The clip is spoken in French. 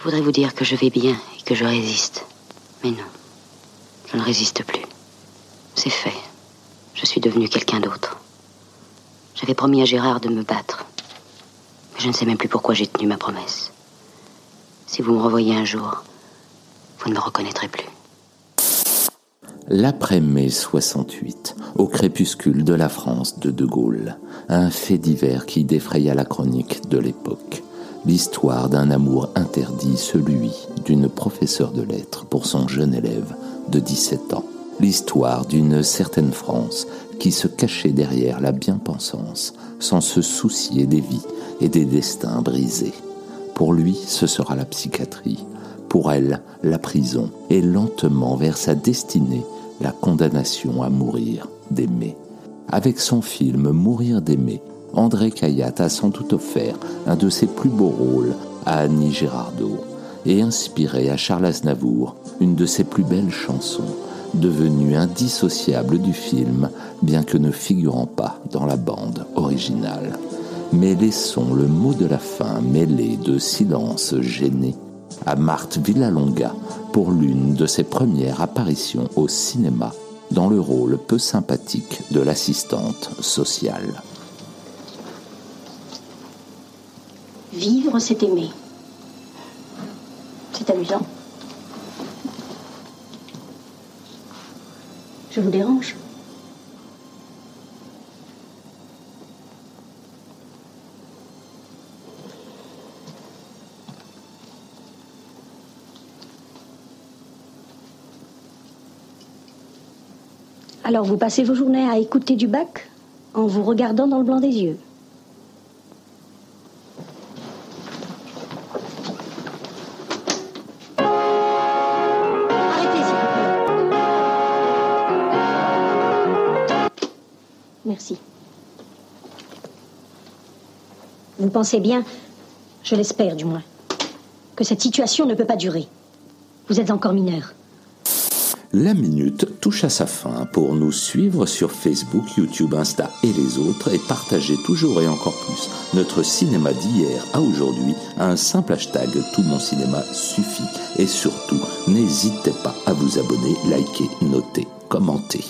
Je voudrais vous dire que je vais bien et que je résiste. Mais non, je ne résiste plus. C'est fait. Je suis devenu quelqu'un d'autre. J'avais promis à Gérard de me battre. Mais je ne sais même plus pourquoi j'ai tenu ma promesse. Si vous me revoyez un jour, vous ne me reconnaîtrez plus. L'après-mai 68, au crépuscule de la France de De Gaulle, un fait divers qui défraya la chronique de l'époque. L'histoire d'un amour interdit, celui d'une professeure de lettres pour son jeune élève de 17 ans. L'histoire d'une certaine France qui se cachait derrière la bien-pensance sans se soucier des vies et des destins brisés. Pour lui, ce sera la psychiatrie, pour elle, la prison, et lentement vers sa destinée, la condamnation à mourir d'aimer. Avec son film Mourir d'aimer, André Caillat a sans doute offert un de ses plus beaux rôles à Annie Girardot et inspiré à Charles Aznavour une de ses plus belles chansons, devenue indissociable du film, bien que ne figurant pas dans la bande originale. Mais laissons le mot de la fin mêlé de silence gêné à Marthe Villalonga pour l'une de ses premières apparitions au cinéma dans le rôle peu sympathique de l'assistante sociale. Vivre, c'est aimer. C'est amusant. Je vous dérange? Alors vous passez vos journées à écouter du bac en vous regardant dans le blanc des yeux. Merci. Vous pensez bien, je l'espère du moins, que cette situation ne peut pas durer. Vous êtes encore mineur. La minute touche à sa fin pour nous suivre sur Facebook, YouTube, Insta et les autres et partager toujours et encore plus notre cinéma d'hier à aujourd'hui un simple hashtag Tout mon cinéma suffit. Et surtout, n'hésitez pas à vous abonner, liker, noter, commenter.